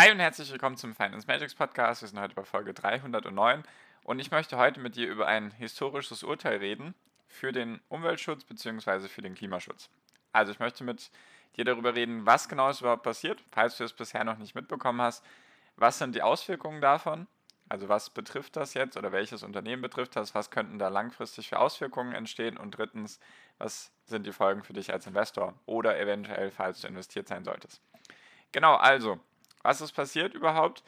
Hi und herzlich willkommen zum Finance Magics Podcast. Wir sind heute bei Folge 309 und ich möchte heute mit dir über ein historisches Urteil reden für den Umweltschutz bzw. für den Klimaschutz. Also ich möchte mit dir darüber reden, was genau ist überhaupt passiert, falls du es bisher noch nicht mitbekommen hast. Was sind die Auswirkungen davon? Also was betrifft das jetzt oder welches Unternehmen betrifft das? Was könnten da langfristig für Auswirkungen entstehen? Und drittens, was sind die Folgen für dich als Investor oder eventuell, falls du investiert sein solltest? Genau, also was ist passiert überhaupt?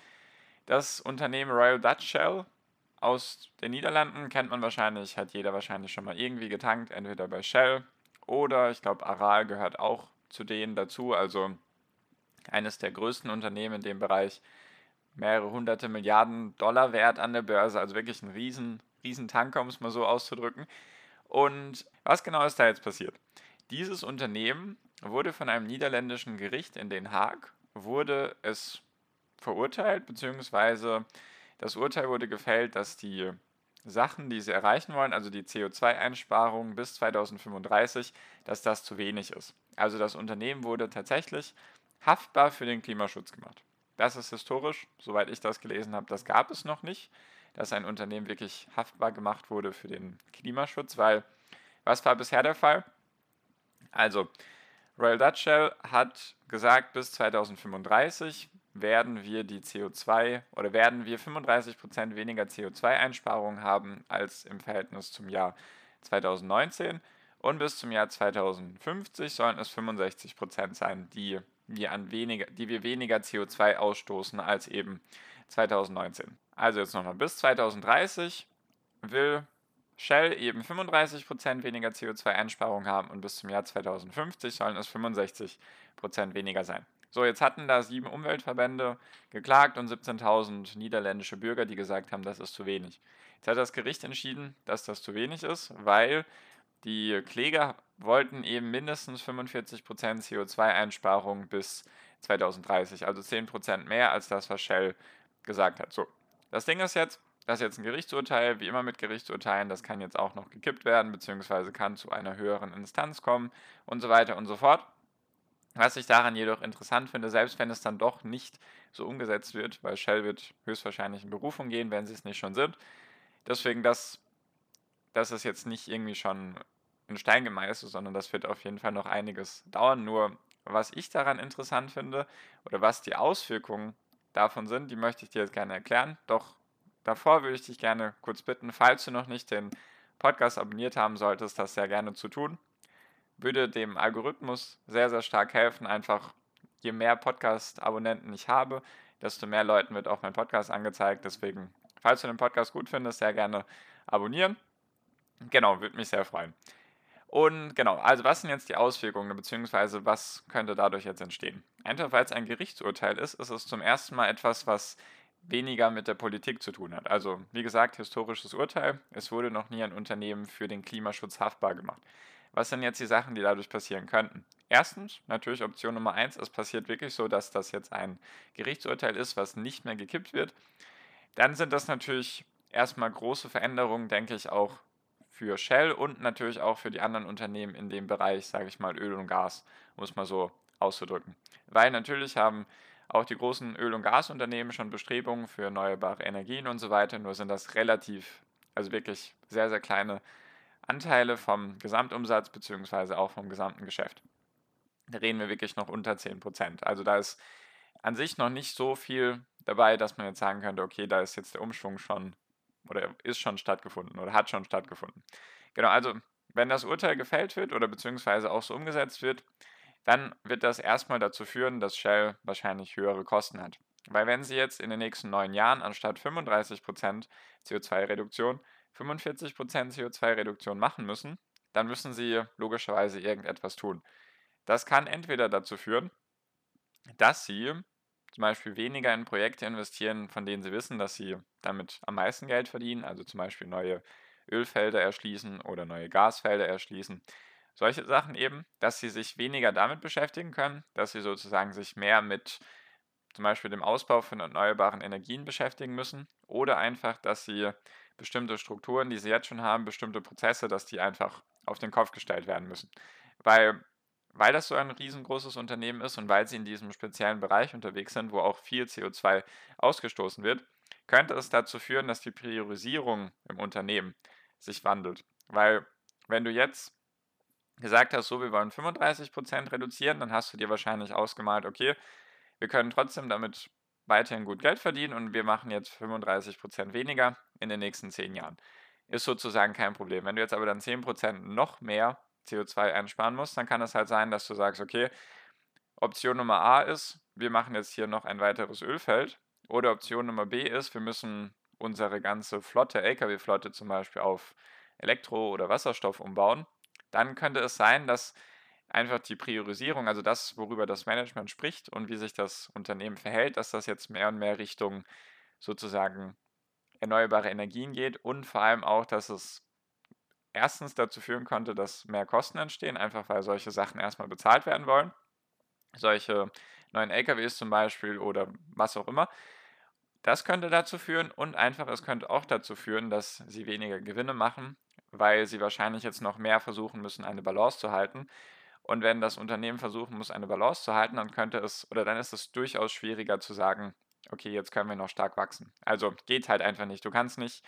Das Unternehmen Royal Dutch Shell aus den Niederlanden kennt man wahrscheinlich, hat jeder wahrscheinlich schon mal irgendwie getankt, entweder bei Shell oder ich glaube Aral gehört auch zu denen dazu, also eines der größten Unternehmen in dem Bereich, mehrere hunderte Milliarden Dollar wert an der Börse, also wirklich ein riesen, riesen Tanker, um es mal so auszudrücken. Und was genau ist da jetzt passiert? Dieses Unternehmen wurde von einem niederländischen Gericht in Den Haag wurde es verurteilt, beziehungsweise das Urteil wurde gefällt, dass die Sachen, die sie erreichen wollen, also die CO2-Einsparung bis 2035, dass das zu wenig ist. Also das Unternehmen wurde tatsächlich haftbar für den Klimaschutz gemacht. Das ist historisch, soweit ich das gelesen habe, das gab es noch nicht, dass ein Unternehmen wirklich haftbar gemacht wurde für den Klimaschutz, weil was war bisher der Fall? Also Royal Dutch Shell hat gesagt, bis 2035 werden wir die CO2 oder werden wir 35% weniger CO2-Einsparungen haben als im Verhältnis zum Jahr 2019 und bis zum Jahr 2050 sollen es 65% sein, die wir, an weniger, die wir weniger CO2 ausstoßen als eben 2019. Also jetzt nochmal, bis 2030 will Shell eben 35% weniger CO2-Einsparung haben und bis zum Jahr 2050 sollen es 65% weniger sein. So, jetzt hatten da sieben Umweltverbände geklagt und 17.000 niederländische Bürger, die gesagt haben, das ist zu wenig. Jetzt hat das Gericht entschieden, dass das zu wenig ist, weil die Kläger wollten eben mindestens 45% CO2-Einsparung bis 2030, also 10% mehr als das, was Shell gesagt hat. So, das Ding ist jetzt, das ist jetzt ein Gerichtsurteil, wie immer mit Gerichtsurteilen, das kann jetzt auch noch gekippt werden, beziehungsweise kann zu einer höheren Instanz kommen und so weiter und so fort. Was ich daran jedoch interessant finde, selbst wenn es dann doch nicht so umgesetzt wird, weil Shell wird höchstwahrscheinlich in Berufung gehen, wenn sie es nicht schon sind. Deswegen, das, das ist jetzt nicht irgendwie schon in Stein gemeißelt, sondern das wird auf jeden Fall noch einiges dauern. Nur was ich daran interessant finde oder was die Auswirkungen davon sind, die möchte ich dir jetzt gerne erklären. Doch davor würde ich dich gerne kurz bitten, falls du noch nicht den Podcast abonniert haben solltest, das sehr gerne zu tun. Würde dem Algorithmus sehr, sehr stark helfen. Einfach je mehr Podcast-Abonnenten ich habe, desto mehr Leuten wird auch mein Podcast angezeigt. Deswegen, falls du den Podcast gut findest, sehr gerne abonnieren. Genau, würde mich sehr freuen. Und genau, also was sind jetzt die Auswirkungen, beziehungsweise was könnte dadurch jetzt entstehen? Einfach weil es ein Gerichtsurteil ist, ist es zum ersten Mal etwas, was weniger mit der Politik zu tun hat. Also, wie gesagt, historisches Urteil. Es wurde noch nie ein Unternehmen für den Klimaschutz haftbar gemacht. Was sind jetzt die Sachen, die dadurch passieren könnten? Erstens, natürlich Option Nummer eins, es passiert wirklich so, dass das jetzt ein Gerichtsurteil ist, was nicht mehr gekippt wird. Dann sind das natürlich erstmal große Veränderungen, denke ich, auch für Shell und natürlich auch für die anderen Unternehmen in dem Bereich, sage ich mal, Öl und Gas, muss man so auszudrücken. Weil natürlich haben auch die großen Öl- und Gasunternehmen schon Bestrebungen für erneuerbare Energien und so weiter, nur sind das relativ, also wirklich sehr, sehr kleine Anteile vom Gesamtumsatz beziehungsweise auch vom gesamten Geschäft. Da reden wir wirklich noch unter 10%. Also da ist an sich noch nicht so viel dabei, dass man jetzt sagen könnte, okay, da ist jetzt der Umschwung schon oder ist schon stattgefunden oder hat schon stattgefunden. Genau, also wenn das Urteil gefällt wird oder beziehungsweise auch so umgesetzt wird, dann wird das erstmal dazu führen, dass Shell wahrscheinlich höhere Kosten hat. Weil wenn sie jetzt in den nächsten neun Jahren anstatt 35% CO2-Reduktion 45% CO2-Reduktion machen müssen, dann müssen sie logischerweise irgendetwas tun. Das kann entweder dazu führen, dass sie zum Beispiel weniger in Projekte investieren, von denen sie wissen, dass sie damit am meisten Geld verdienen, also zum Beispiel neue Ölfelder erschließen oder neue Gasfelder erschließen. Solche Sachen eben, dass sie sich weniger damit beschäftigen können, dass sie sozusagen sich mehr mit zum Beispiel dem Ausbau von erneuerbaren Energien beschäftigen müssen oder einfach, dass sie bestimmte Strukturen, die sie jetzt schon haben, bestimmte Prozesse, dass die einfach auf den Kopf gestellt werden müssen. Weil, weil das so ein riesengroßes Unternehmen ist und weil sie in diesem speziellen Bereich unterwegs sind, wo auch viel CO2 ausgestoßen wird, könnte es dazu führen, dass die Priorisierung im Unternehmen sich wandelt. Weil wenn du jetzt gesagt hast, so wir wollen 35% reduzieren, dann hast du dir wahrscheinlich ausgemalt, okay, wir können trotzdem damit weiterhin gut Geld verdienen und wir machen jetzt 35% weniger in den nächsten 10 Jahren. Ist sozusagen kein Problem. Wenn du jetzt aber dann 10% noch mehr CO2 einsparen musst, dann kann es halt sein, dass du sagst, okay, Option Nummer A ist, wir machen jetzt hier noch ein weiteres Ölfeld. Oder Option Nummer B ist, wir müssen unsere ganze Flotte, Lkw-Flotte zum Beispiel auf Elektro- oder Wasserstoff umbauen. Dann könnte es sein, dass einfach die Priorisierung, also das, worüber das Management spricht und wie sich das Unternehmen verhält, dass das jetzt mehr und mehr Richtung sozusagen erneuerbare Energien geht und vor allem auch, dass es erstens dazu führen konnte, dass mehr Kosten entstehen, einfach weil solche Sachen erstmal bezahlt werden wollen. Solche neuen LKWs zum Beispiel oder was auch immer. Das könnte dazu führen und einfach es könnte auch dazu führen, dass sie weniger Gewinne machen, weil sie wahrscheinlich jetzt noch mehr versuchen müssen, eine Balance zu halten. Und wenn das Unternehmen versuchen muss, eine Balance zu halten, dann könnte es oder dann ist es durchaus schwieriger zu sagen, okay, jetzt können wir noch stark wachsen. Also geht halt einfach nicht. Du kannst nicht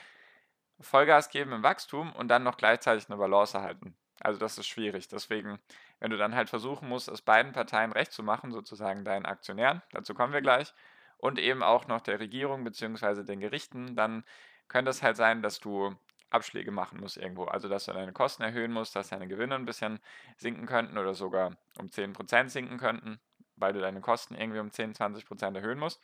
Vollgas geben im Wachstum und dann noch gleichzeitig eine Balance halten. Also das ist schwierig. Deswegen, wenn du dann halt versuchen musst, es beiden Parteien recht zu machen, sozusagen deinen Aktionären, dazu kommen wir gleich, und eben auch noch der Regierung bzw. den Gerichten, dann könnte es halt sein, dass du Abschläge machen musst irgendwo. Also dass du deine Kosten erhöhen musst, dass deine Gewinne ein bisschen sinken könnten oder sogar um 10% sinken könnten, weil du deine Kosten irgendwie um 10, 20% erhöhen musst.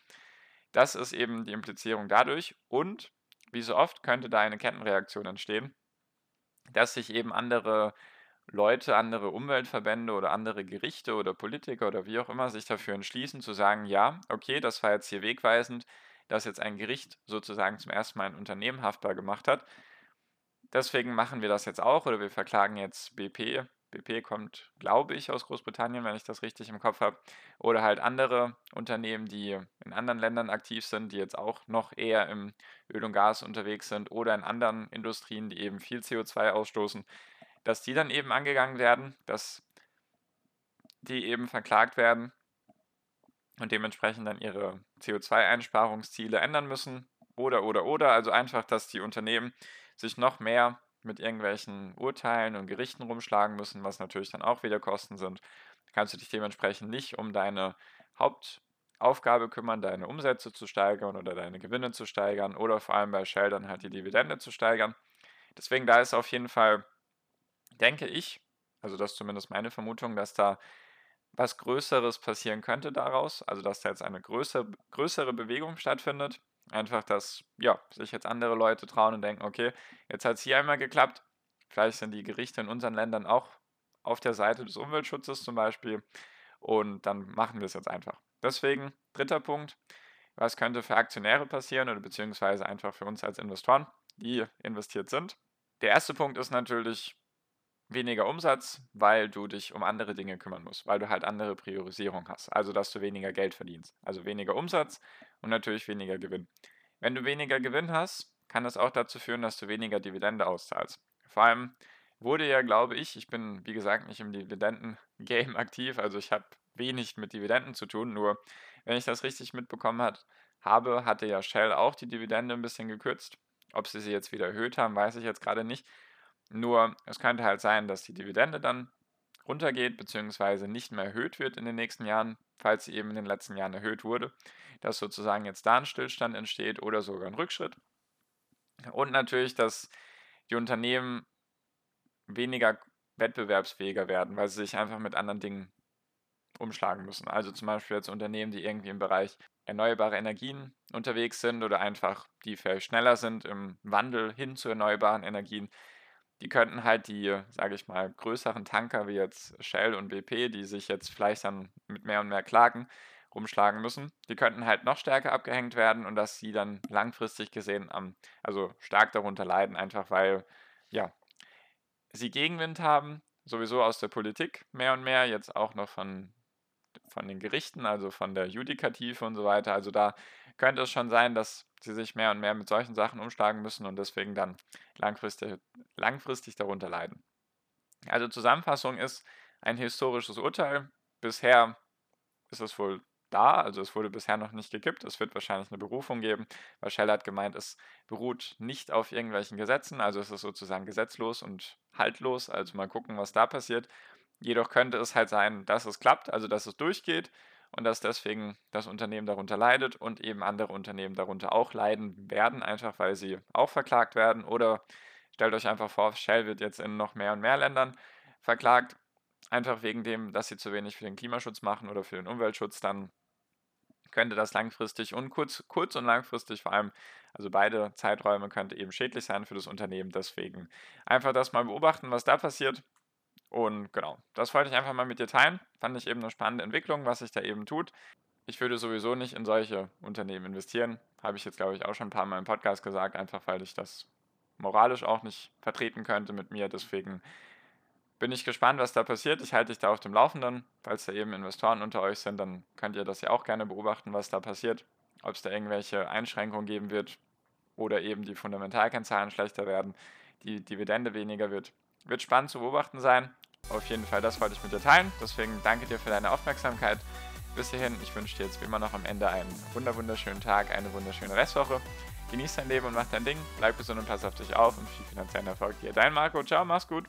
Das ist eben die Implizierung dadurch. Und wie so oft könnte da eine Kettenreaktion entstehen, dass sich eben andere Leute, andere Umweltverbände oder andere Gerichte oder Politiker oder wie auch immer sich dafür entschließen zu sagen, ja, okay, das war jetzt hier wegweisend, dass jetzt ein Gericht sozusagen zum ersten Mal ein Unternehmen haftbar gemacht hat. Deswegen machen wir das jetzt auch oder wir verklagen jetzt BP. BP kommt, glaube ich, aus Großbritannien, wenn ich das richtig im Kopf habe. Oder halt andere Unternehmen, die in anderen Ländern aktiv sind, die jetzt auch noch eher im Öl und Gas unterwegs sind oder in anderen Industrien, die eben viel CO2 ausstoßen dass die dann eben angegangen werden, dass die eben verklagt werden und dementsprechend dann ihre CO2-Einsparungsziele ändern müssen. Oder, oder, oder. Also einfach, dass die Unternehmen sich noch mehr mit irgendwelchen Urteilen und Gerichten rumschlagen müssen, was natürlich dann auch wieder Kosten sind. Kannst du dich dementsprechend nicht um deine Hauptaufgabe kümmern, deine Umsätze zu steigern oder deine Gewinne zu steigern oder vor allem bei Shell dann halt die Dividende zu steigern. Deswegen da ist auf jeden Fall denke ich, also das ist zumindest meine Vermutung, dass da was Größeres passieren könnte daraus, also dass da jetzt eine größere, größere Bewegung stattfindet. Einfach, dass ja, sich jetzt andere Leute trauen und denken, okay, jetzt hat es hier einmal geklappt, vielleicht sind die Gerichte in unseren Ländern auch auf der Seite des Umweltschutzes zum Beispiel und dann machen wir es jetzt einfach. Deswegen, dritter Punkt, was könnte für Aktionäre passieren oder beziehungsweise einfach für uns als Investoren, die investiert sind. Der erste Punkt ist natürlich, weniger Umsatz, weil du dich um andere Dinge kümmern musst, weil du halt andere Priorisierung hast. Also, dass du weniger Geld verdienst. Also weniger Umsatz und natürlich weniger Gewinn. Wenn du weniger Gewinn hast, kann das auch dazu führen, dass du weniger Dividende auszahlst. Vor allem wurde ja, glaube ich, ich bin wie gesagt nicht im Dividenden-Game aktiv, also ich habe wenig mit Dividenden zu tun, nur wenn ich das richtig mitbekommen hat, habe, hatte ja Shell auch die Dividende ein bisschen gekürzt. Ob sie sie jetzt wieder erhöht haben, weiß ich jetzt gerade nicht. Nur es könnte halt sein, dass die Dividende dann runtergeht, beziehungsweise nicht mehr erhöht wird in den nächsten Jahren, falls sie eben in den letzten Jahren erhöht wurde, dass sozusagen jetzt da ein Stillstand entsteht oder sogar ein Rückschritt. Und natürlich, dass die Unternehmen weniger wettbewerbsfähiger werden, weil sie sich einfach mit anderen Dingen umschlagen müssen. Also zum Beispiel jetzt Unternehmen, die irgendwie im Bereich erneuerbare Energien unterwegs sind oder einfach die vielleicht schneller sind im Wandel hin zu erneuerbaren Energien, die könnten halt die, sage ich mal, größeren Tanker wie jetzt Shell und BP, die sich jetzt vielleicht dann mit mehr und mehr Klagen rumschlagen müssen. Die könnten halt noch stärker abgehängt werden und dass sie dann langfristig gesehen am, also stark darunter leiden, einfach weil, ja, sie Gegenwind haben, sowieso aus der Politik mehr und mehr, jetzt auch noch von, von den Gerichten, also von der Judikative und so weiter. Also da könnte es schon sein, dass sie sich mehr und mehr mit solchen Sachen umschlagen müssen und deswegen dann langfristig, langfristig darunter leiden. Also Zusammenfassung ist ein historisches Urteil. Bisher ist es wohl da, also es wurde bisher noch nicht gekippt. Es wird wahrscheinlich eine Berufung geben, weil Shell hat gemeint, es beruht nicht auf irgendwelchen Gesetzen, also es ist sozusagen gesetzlos und haltlos. Also mal gucken, was da passiert. Jedoch könnte es halt sein, dass es klappt, also dass es durchgeht und dass deswegen das Unternehmen darunter leidet und eben andere Unternehmen darunter auch leiden werden, einfach weil sie auch verklagt werden. Oder stellt euch einfach vor, Shell wird jetzt in noch mehr und mehr Ländern verklagt, einfach wegen dem, dass sie zu wenig für den Klimaschutz machen oder für den Umweltschutz, dann könnte das langfristig und kurz, kurz und langfristig vor allem, also beide Zeiträume könnte eben schädlich sein für das Unternehmen. Deswegen einfach das mal beobachten, was da passiert. Und genau, das wollte ich einfach mal mit dir teilen. Fand ich eben eine spannende Entwicklung, was sich da eben tut. Ich würde sowieso nicht in solche Unternehmen investieren. Habe ich jetzt, glaube ich, auch schon ein paar Mal im Podcast gesagt, einfach weil ich das moralisch auch nicht vertreten könnte mit mir. Deswegen bin ich gespannt, was da passiert. Ich halte dich da auf dem Laufenden. Falls da eben Investoren unter euch sind, dann könnt ihr das ja auch gerne beobachten, was da passiert. Ob es da irgendwelche Einschränkungen geben wird oder eben die Fundamentalkennzahlen schlechter werden, die Dividende weniger wird. Wird spannend zu beobachten sein. Auf jeden Fall, das wollte ich mit dir teilen. Deswegen danke dir für deine Aufmerksamkeit. Bis hierhin, ich wünsche dir jetzt wie immer noch am Ende einen wunderschönen Tag, eine wunderschöne Restwoche. Genieß dein Leben und mach dein Ding. Bleib gesund und pass auf dich auf und viel finanziellen Erfolg dir. Dein Marco, ciao, mach's gut.